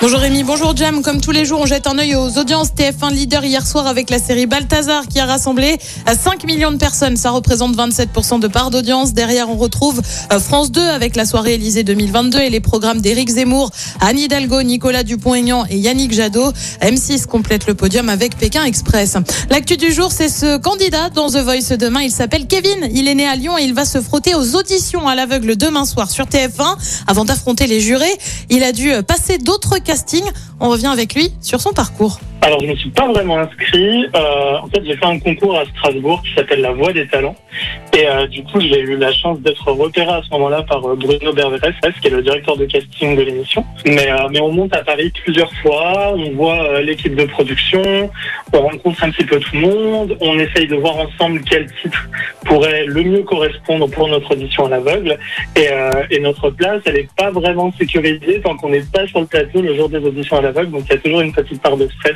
Bonjour Rémi, bonjour Jam. Comme tous les jours, on jette un œil aux audiences TF1 leader hier soir avec la série Balthazar qui a rassemblé à 5 millions de personnes. Ça représente 27% de part d'audience. Derrière, on retrouve euh, France 2 avec la soirée Élysée 2022 et les programmes d'Éric Zemmour, Anne Hidalgo, Nicolas Dupont-Aignan et Yannick Jadot. M6 complète le podium avec Pékin Express. L'actu du jour, c'est ce candidat dans The Voice demain. Il s'appelle Kevin. Il est né à Lyon et il va se frotter aux auditions à l'aveugle demain soir sur TF1 avant d'affronter les jurés. Il a dû passer d'autres On revient avec lui sur son parcours. Alors, je ne me suis pas vraiment inscrit. Euh, en fait, j'ai fait un concours à Strasbourg qui s'appelle La Voix des Talents. Et euh, du coup, j'ai eu la chance d'être repéré à ce moment-là par euh, Bruno Berveres, qui est le directeur de casting de l'émission. Mais, euh, mais on monte à Paris plusieurs fois, on voit euh, l'équipe de production, on rencontre un petit peu tout le monde, on essaye de voir ensemble quel titre pourrait le mieux correspondre pour notre audition à l'aveugle. Et, euh, et notre place, elle n'est pas vraiment sécurisée tant qu'on n'est pas sur le plateau le jour des auditions à l'aveugle. Donc il y a toujours une petite part de stress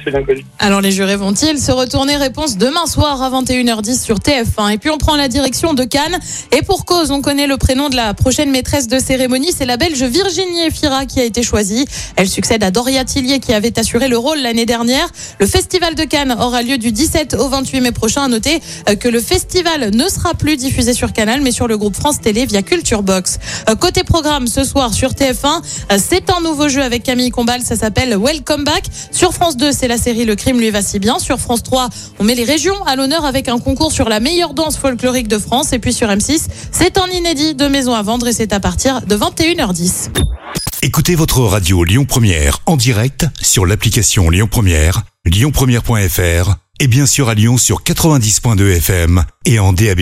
Alors les jurés vont-ils se retourner Réponse demain soir à 21h10 sur TF1. Et puis on prend la direction de Cannes. Et pour cause, on connaît le prénom de la prochaine maîtresse de cérémonie. C'est la belge Virginie Fira qui a été choisie. Elle succède à Doria Tillier qui avait assuré le rôle l'année dernière. Le festival de Cannes aura lieu du 17 au 28 mai prochain. À noter euh, que le festival ne sera plus diffusé sur Canal mais sur le groupe France Télé via Culture Box. Euh, Côté programme ce soir sur TF1, euh, c'est un nouveau jeu avec Camille Combal. Ça s'appelle Welcome Back. Sur France 2, c'est la série Le crime lui va si bien. Sur France 3, on met les régions à l'honneur avec un concours sur la meilleure danse folklorique de France. Et puis sur M6, c'est un inédit de maison à vendre et c'est à partir de 21h10. Écoutez votre radio Lyon Première en direct sur l'application Lyon Première, lyonpremière.fr et bien sûr à Lyon sur 90.2 FM et en DAB+.